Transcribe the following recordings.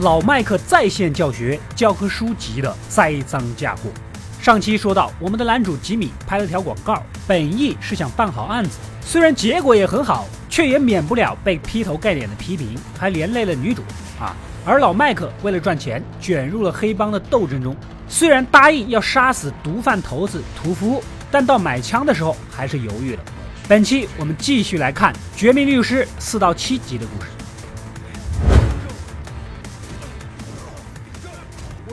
老麦克在线教学，教科书级的栽赃嫁祸。上期说到，我们的男主吉米拍了条广告，本意是想办好案子，虽然结果也很好，却也免不了被劈头盖脸的批评，还连累了女主啊。而老麦克为了赚钱，卷入了黑帮的斗争中。虽然答应要杀死毒贩头子屠夫，但到买枪的时候还是犹豫了。本期我们继续来看《绝命律师》四到七集的故事。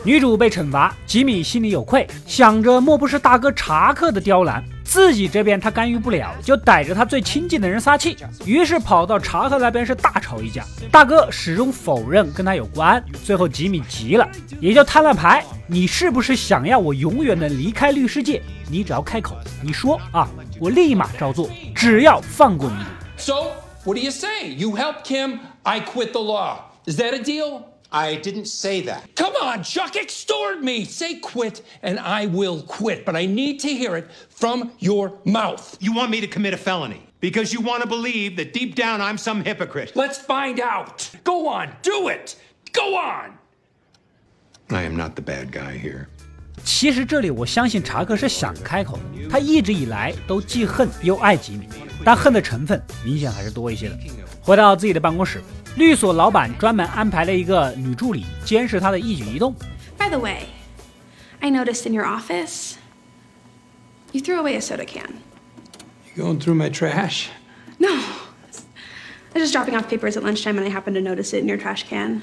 女主被惩罚，吉米心里有愧，想着莫不是大哥查克的刁难，自己这边他干预不了，就逮着他最亲近的人撒气，于是跑到查克那边是大吵一架。大哥始终否认跟他有关，最后吉米急了，也就摊了牌：你是不是想要我永远的离开律师界？你只要开口，你说啊，我立马照做，只要放过你。So what do you say? You help Kim, I quit the law. Is that a deal? I didn't say that. Come on, Chuck, extort me. Say quit, and I will quit. But I need to hear it from your mouth. You want me to commit a felony because you want to believe that deep down I'm some hypocrite. Let's find out. Go on, do it. Go on. I am not the bad guy here. 其实这里我相信查克是想开口的，他一直以来都既恨又爱吉米，但恨的成分明显还是多一些的。回到自己的办公室， 律所老板专门安排了一个女助理监视他的一举一动。By the way, I noticed in your office you threw away a soda can. You going through my trash? No. I was just dropping off papers at lunchtime and I happened to notice it in your trash can.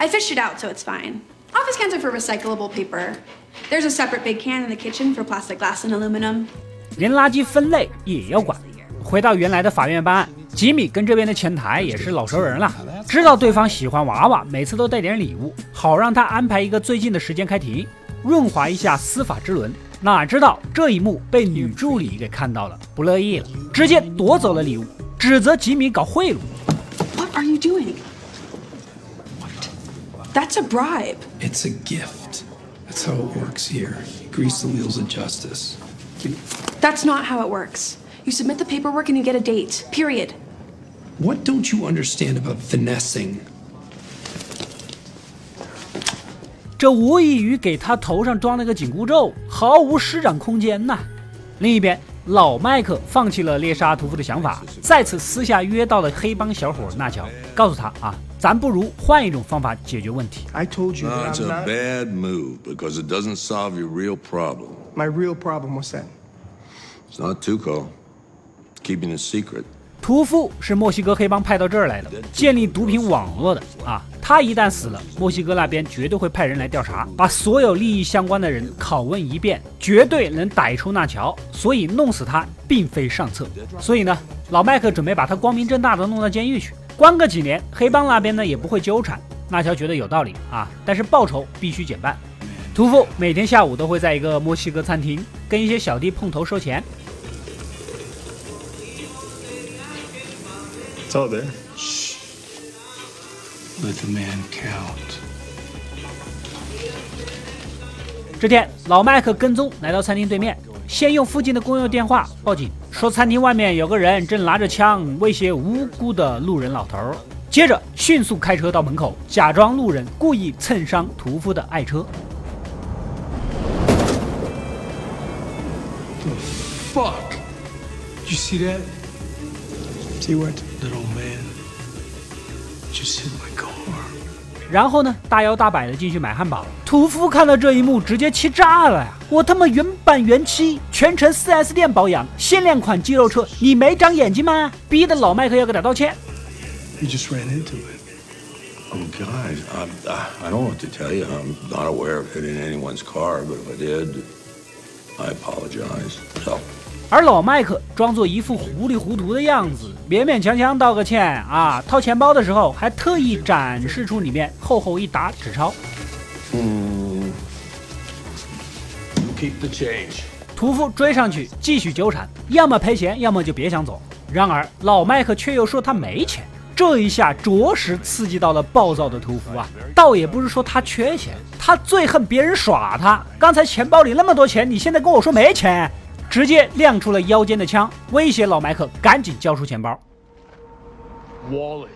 I fished it out, so it's fine. Office cans are for recyclable paper. There's a separate big can in the kitchen for plastic, glass, and aluminum. 连垃圾分类也要管。回到原来的法院办案， 吉米跟这边的前台也是老熟人了，知道对方喜欢娃娃，每次都带点礼物，好让他安排一个最近的时间开庭，润滑一下司法之轮。哪知道这一幕被女助理给看到了，不乐意了，直接夺走了礼物，指责吉米搞贿赂。What are you doing? That's a bribe. It's a gift. That's how it works here. Grease the wheels of justice. That's not how it works. You submit the paperwork and you get a date. Period. What don't you understand about finessing? 这无异于给他头上装了个紧箍咒，毫无施展空间呐。另一边，老麦克放弃了猎杀屠夫的想法，再次私下约到了黑帮小伙纳乔，告诉他啊，咱不如换一种方法解决问题。I told you that it's a bad move because it doesn't solve your real problem. My real problem was that. It's not Tuco. Keeping a secret. 屠夫是墨西哥黑帮派到这儿来的，建立毒品网络的啊。他一旦死了，墨西哥那边绝对会派人来调查，把所有利益相关的人拷问一遍，绝对能逮出纳乔。所以弄死他并非上策。所以呢，老麦克准备把他光明正大的弄到监狱去，关个几年，黑帮那边呢也不会纠缠。纳乔觉得有道理啊，但是报酬必须减半。屠夫每天下午都会在一个墨西哥餐厅跟一些小弟碰头收钱。It's all there. Let the man count. 这天，老麦克跟踪来到餐厅对面，先用附近的公用电话报警，说餐厅外面有个人正拿着枪威胁无辜的路人老头儿。接着迅速开车到门口，假装路人，故意蹭伤屠夫的爱车。fuck! You see that? See what? Little man just hit my car. 然后呢，大摇大摆的进去买汉堡。屠夫看到这一幕，直接气炸了呀！我他妈原版原漆，全程 4S 店保养，限量款肌肉车，你没长眼睛吗？逼得老麦克要给他道歉。You just ran into it. Oh, guys, I, I don't know what to tell you. I'm not aware of hitting anyone's car, but if I did, I apologize. So, 而老麦克装作一副糊里糊涂的样子，勉勉强强道个歉啊，掏钱包的时候还特意展示出里面厚厚一沓纸钞。Keep the change. 屠夫追上去继续纠缠，要么赔钱，要么就别想走。然而老麦克却又说他没钱，这一下着实刺激到了暴躁的屠夫啊！倒也不是说他缺钱，他最恨别人耍他。刚才钱包里那么多钱，你现在跟我说没钱，直接亮出了腰间的枪，威胁老麦克赶紧交出钱包。Wallet,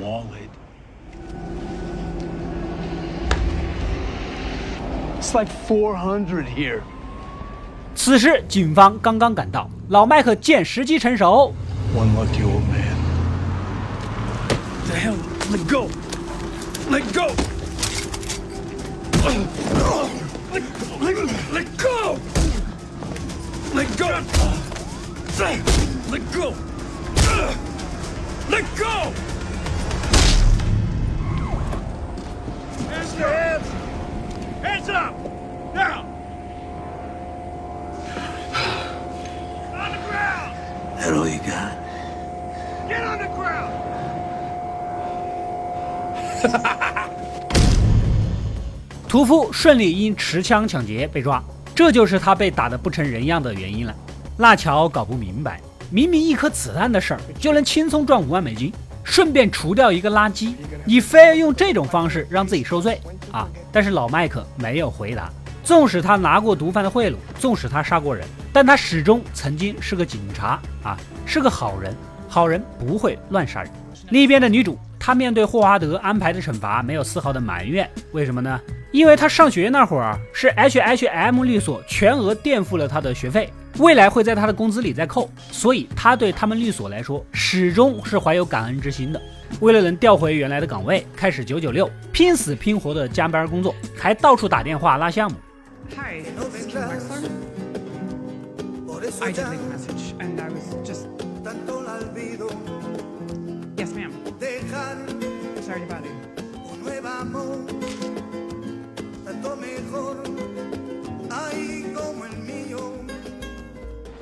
wallet. It's like four hundred here. 此时警方刚刚赶到，老麦克见时机成熟，One lucky old man. The hell? Let go. Let go. Let, let, let go. Let go. Let go. Let go. Hands your hands! Hands up! Now! On the ground! That all you got? 屠夫顺利因持枪抢劫被抓，这就是他被打得不成人样的原因了。纳乔搞不明白，明明一颗子弹的事儿就能轻松赚五万美金，顺便除掉一个垃圾，你非要用这种方式让自己受罪啊！但是老麦克没有回答。纵使他拿过毒贩的贿赂，纵使他杀过人，但他始终曾经是个警察啊，是个好人。好人不会乱杀人。另一边的女主，她面对霍华德安排的惩罚没有丝毫的埋怨，为什么呢？因为他上学那会儿是 H H M 律所全额垫付了他的学费，未来会在他的工资里再扣，所以他对他们律所来说始终是怀有感恩之心的。为了能调回原来的岗位，开始九九六，拼死拼活的加班工作，还到处打电话拉项目。Hi, this is Kim Wexler. I did leave a message, and I was just. Yes, ma'am. Sorry to bother you.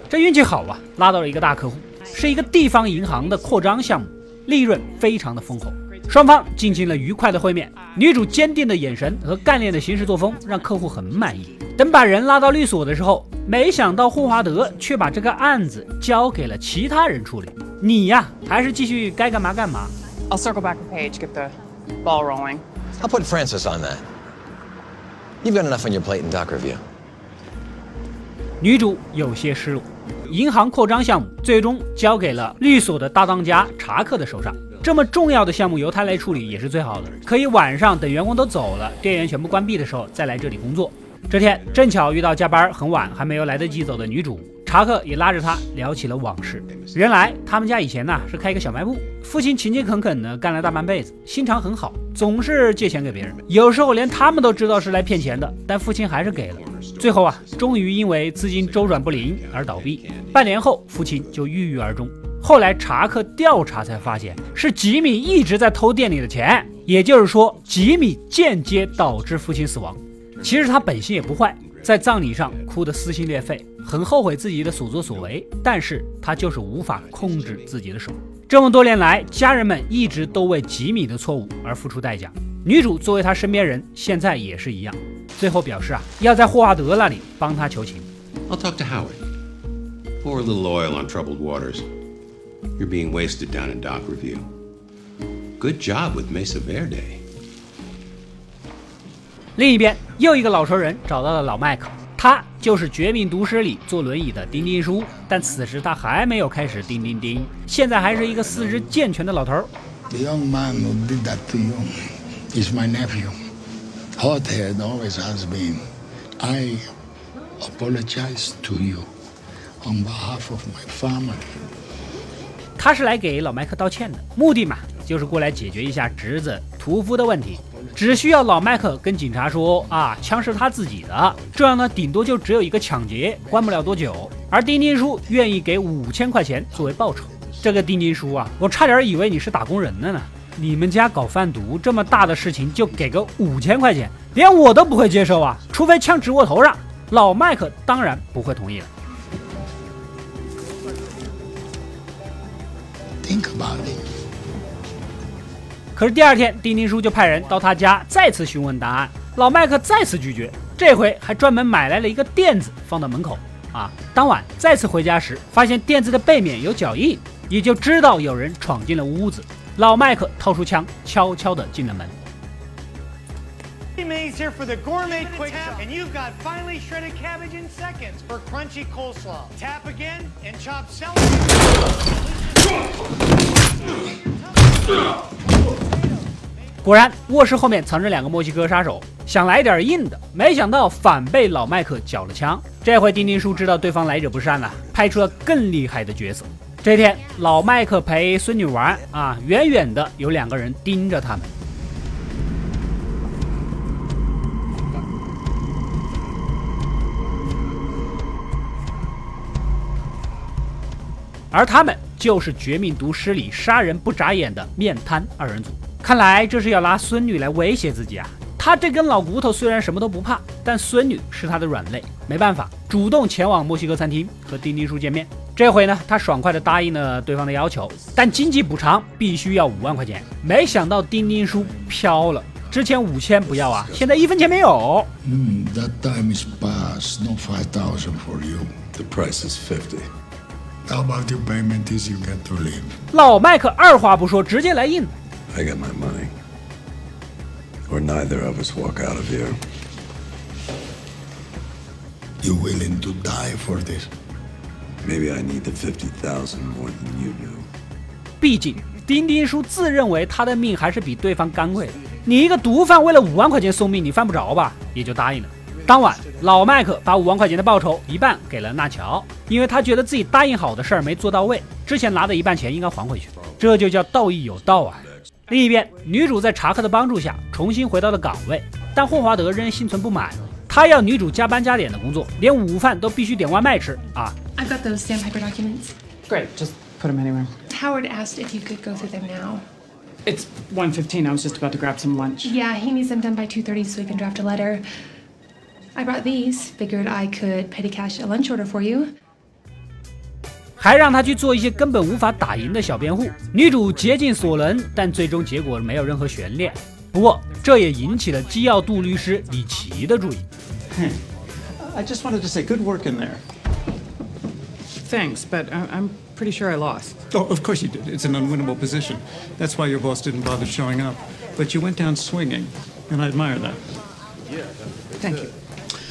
这运气好啊，拉到了一个大客户，是一个地方银行的扩张项目，利润非常的丰厚。双方进行了愉快的会面，女主坚定的眼神和干练的行事作风让客户很满意。等把人拉到律所的时候，没想到霍华德却把这个案子交给了其他人处理。你呀，还是继续该干嘛干嘛。I'll circle back with Paige, get the ball rolling. I'll put Francis on that. You've got enough on your plate in doc review. 女主有些失落，银行扩张项目最终交给了律所的大当家查克的手上。这么重要的项目由他来处理也是最好的，可以晚上等员工都走了，店员全部关闭的时候再来这里工作。这天正巧遇到加班很晚还没有来得及走的女主，查克也拉着他聊起了往事。原来他们家以前呢是开一个小卖部，父亲勤勤恳恳的干了大半辈子，心肠很好，总是借钱给别人，有时候连他们都知道是来骗钱的，但父亲还是给了。最后啊，终于因为资金周转不灵而倒闭。半年后，父亲就郁郁而终。后来查克调查才发现，是吉米一直在偷店里的钱，也就是说，吉米间接导致父亲死亡。其实他本性也不坏，在葬礼上哭得撕心裂肺，很后悔自己的所作所为，但是他就是无法控制自己的手。这么多年来，家人们一直都为吉米的错误而付出代价。女主作为他身边人，现在也是一样。最后表示啊，要在霍华德那里帮他求情。I'll talk to Howard. Pour a little oil on troubled waters. You're being wasted down in dock review. Good job with Mesa Verde. 另一边，又一个老熟人找到了老麦克，他就是《绝命毒师》里坐轮椅的丁丁叔，但此时他还没有开始叮叮叮，现在还是一个四肢健全的老头儿。The young man who did that to you is my nephew. Hothead always has been. I apologize to you on behalf of my family. 他是来给老麦克道歉的，目的嘛，就是过来解决一下侄子屠夫的问题。只需要老麦克跟警察说啊，枪是他自己的，这样呢，顶多就只有一个抢劫，关不了多久。而丁丁叔愿意给五千块钱作为报酬。这个丁丁叔啊，我差点以为你是打工人的呢。你们家搞贩毒这么大的事情就给个五千块钱，连我都不会接受啊，除非枪指我头上。老麦克当然不会同意了。Think about it. 可是第二天，丁丁叔就派人到他家再次询问答案，老麦克再次拒绝，这回还专门买来了一个垫子放到门口。啊，当晚再次回家时，发现垫子的背面有脚印，也就知道有人闯进了屋子。老麦克掏出枪，悄悄地进了门。果然，卧室后面藏着两个墨西哥杀手，想来点硬的，没想到反被老麦克缴了枪。这回丁丁叔知道对方来者不善了，派出了更厉害的角色。这天，老麦克陪孙女玩啊，远远的有两个人盯着他们。而他们就是《绝命毒师》里杀人不眨眼的面瘫二人组。看来这是要拿孙女来威胁自己啊！他这根老骨头虽然什么都不怕，但孙女是他的软肋，没办法，主动前往墨西哥餐厅和丁丁叔见面。这回呢，他爽快地答应了对方的要求，但经济补偿必须要五万块钱。没想到丁丁叔飘了，之前五千不要啊，现在一分钱没有。嗯，That time is past. No five thousand for you. The price is fifty. How about your payment is you get to leave? 老麦克二话不说，直接来硬。I get my money. Or neither of us walk out of here. You willing to die for this? Maybe I need the fifty thousand more than you do. 毕竟丁丁叔自认为他的命还是比对方干贵的。你一个毒贩为了五万块钱送命，你犯不着吧？也就答应了。当晚，老麦克把五万块钱的报酬一半给了纳乔，因为他觉得自己答应好的事儿没做到位，之前拿的一半钱应该还回去，这就叫道义有道啊。另一边，女主在查克的帮助下重新回到了岗位，但霍华德仍心存不满，他要女主加班加点的工作，连午饭都必须点外卖吃啊。I've got those sandpaper documents. Great, just put them anywhere. Howard asked if you could go through them now. It's 1.15. I was just about to grab some lunch. Yeah, he needs them done by 2.30 so he can draft a letter. I brought these. Figured I could petty cash a lunch order for you. 还让他去做一些根本无法打赢的小辩护。女主竭尽所能，但最终结果没有任何悬念。不过，这也引起了基奥杜律师李奇的注意。I just wanted to say good work in there. Thanks, but I'm pretty sure I lost. Oh, of course you did. It's an unwinnable position. That's why your boss didn't bother showing up. But you went down swinging, and I admire that. Yeah. Thank you.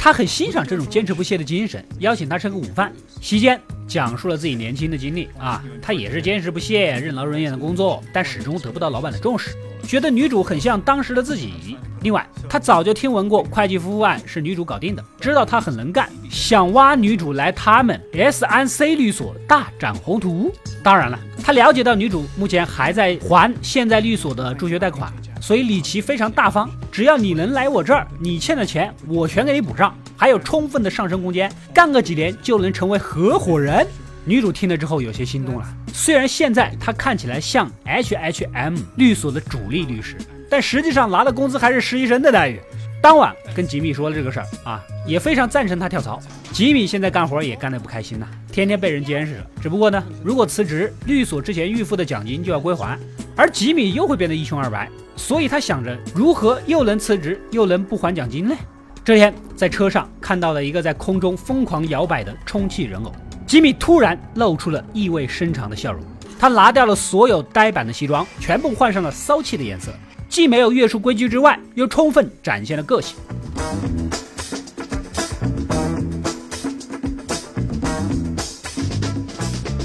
他很欣赏这种坚持不懈的精神，邀请他吃个午饭。席间讲述了自己年轻的经历啊，他也是坚持不懈、任劳任怨的工作，但始终得不到老板的重视，觉得女主很像当时的自己。另外，他早就听闻过会计夫妇案是女主搞定的，知道她很能干，想挖女主来他们 S N C 律所大展宏图。当然了，他了解到女主目前还在还现在律所的助学贷款。所以李琦非常大方，只要你能来我这儿，你欠的钱我全给你补上，还有充分的上升空间，干个几年就能成为合伙人。女主听了之后有些心动了，虽然现在她看起来像 H H M 律所的主力律师，但实际上拿的工资还是实习生的待遇。当晚跟吉米说了这个事儿啊，也非常赞成他跳槽。吉米现在干活也干得不开心呐、天天被人监视着。只不过呢，如果辞职，律所之前预付的奖金就要归还，而吉米又会变得一穷二白。所以他想着如何又能辞职又能不还奖金呢？这天在车上看到了一个在空中疯狂摇摆的充气人偶，吉米突然露出了意味深长的笑容。他拿掉了所有呆板的西装，全部换上了骚气的颜色，既没有约束规矩之外，又充分展现了个性。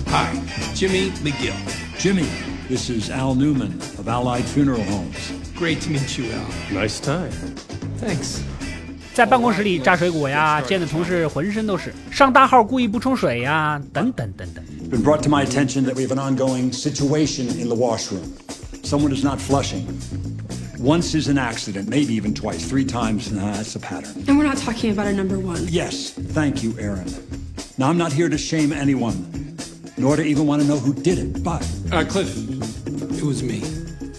Hi, Jimmy McGill. Jimmy, this is Al Newman of Allied Funeral Homes. Great to meet you, Al. Nice time. Thanks. 在办公室里榨水果呀，见的同事浑身都是；上大号故意不冲水呀，等等等等。 Been brought to my attention that we have an ongoing situation in the washroom. Someone is not flushing. Once is an accident, maybe even twice, three times, nah, that's a pattern. And we're not talking about a number one. Yes, thank you, Aaron. Now, I'm not here to shame anyone, nor to even want to know who did it, but. Uh, Cliff, it was me.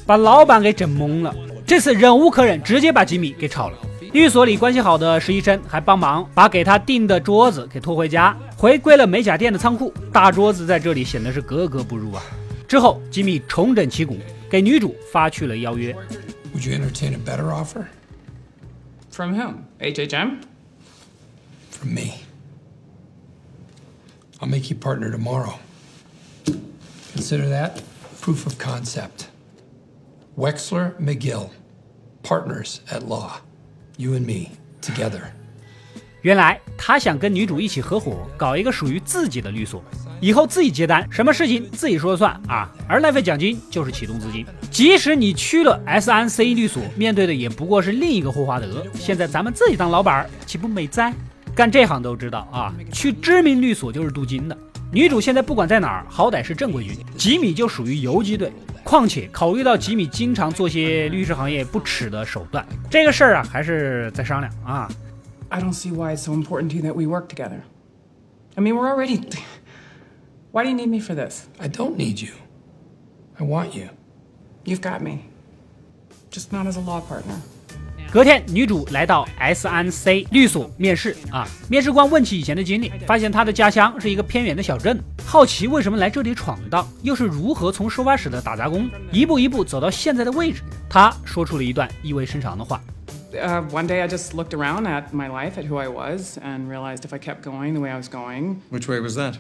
把老板给整懵了。这次忍无可忍，直接把吉米给炒了。寓所里关系好的实习生还帮忙把给他订的桌子给拖回家，回归了美甲店的仓库。大桌子在这里显得是格格不入啊。之后，吉米重整旗鼓，给女主发去了邀约。Would you entertain a better offer? From whom? HHM? From me. I'll make you partner tomorrow. Consider that proof of concept. Wexler McGill, partners at law. You and me, together. 原来他想跟女主一起合伙，搞一个属于自己的律所。以后自己接单，什么事情自己说了算啊。而那份奖金就是启动资金。即使你去了 S N C 律所，面对的也不过是另一个霍华德。现在咱们自己当老板，岂不美哉？干这行都知道啊，去知名律所就是镀金的。女主现在不管在哪儿，好歹是正规军，吉米就属于游击队。况且考虑到吉米经常做些律师行业不耻的手段，这个事儿啊，还是再商量啊。I don't see why it's so important to you that we work together. I mean, we're already. Why do you need me for this? I don't need you. I want you. You've got me. Just not as a law partner. 隔天，女主来到 S N C 律所面试啊。面试官问起以前的经历，发现她的家乡是一个偏远的小镇，好奇为什么来这里闯荡，又是如何从收发室的打杂工一步一步走到现在的位置。她说出了一段意味深长的话。Uh, one day I just looked around at my life, at who I was, and realized if I kept going the way I was going. Which way was that?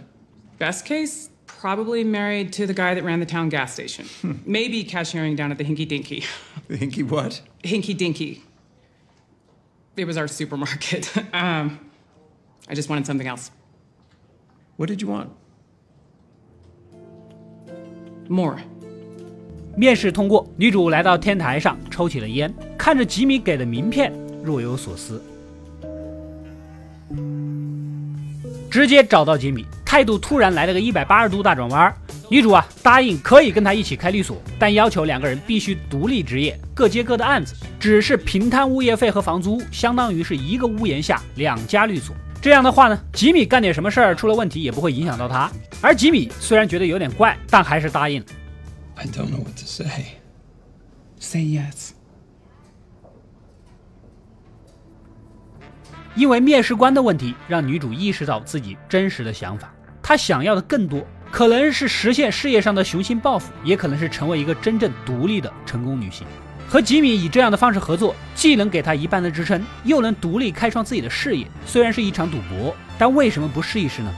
Best case, probably married to the guy that ran the town gas station. Maybe cashiering down at the Hinky Dinky. The Hinky what? Hinky Dinky. It was our supermarket. um, I just wanted something else. What did you want? More. 面试通过，女主来到天台上抽起了烟，看着吉米给的名片，若有所思。直接找到吉米，态度突然来了个一百八十度大转弯。女主啊，答应可以跟他一起开律所，但要求两个人必须独立执业，各接各的案子，只是平摊物业费和房租，相当于是一个屋檐下两家律所。这样的话呢，吉米干点什么事儿出了问题也不会影响到他。而吉米虽然觉得有点怪，但还是答应了。I don't know what to say. Say yes. 因为面试官的问题，让女主意识到自己真实的想法。她想要的更多。可能是实现事业上的雄心抱负，也可能是成为一个真正独立的成功女性。和吉米以这样的方式合作，既能给她一半的支撑，又能独立开创自己的事业。虽然是一场赌博，但为什么不试一试呢？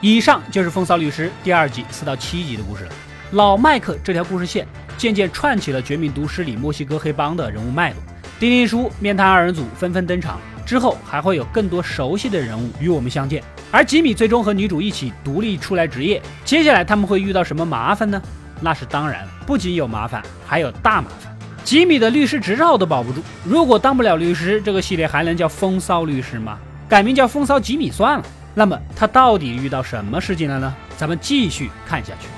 以上就是《风骚律师》第二季四到七集的故事了。老麦克这条故事线渐渐串起了《绝命毒师》里墨西哥黑帮的人物脉络。丁丁叔、面瘫二人组纷纷登场，之后还会有更多熟悉的人物与我们相见。而吉米最终和女主一起独立出来职业，接下来他们会遇到什么麻烦呢？那是当然，不仅有麻烦，还有大麻烦。吉米的律师执照都保不住，如果当不了律师，这个系列还能叫风骚律师吗？改名叫风骚吉米算了。那么他到底遇到什么事情了呢？咱们继续看下去。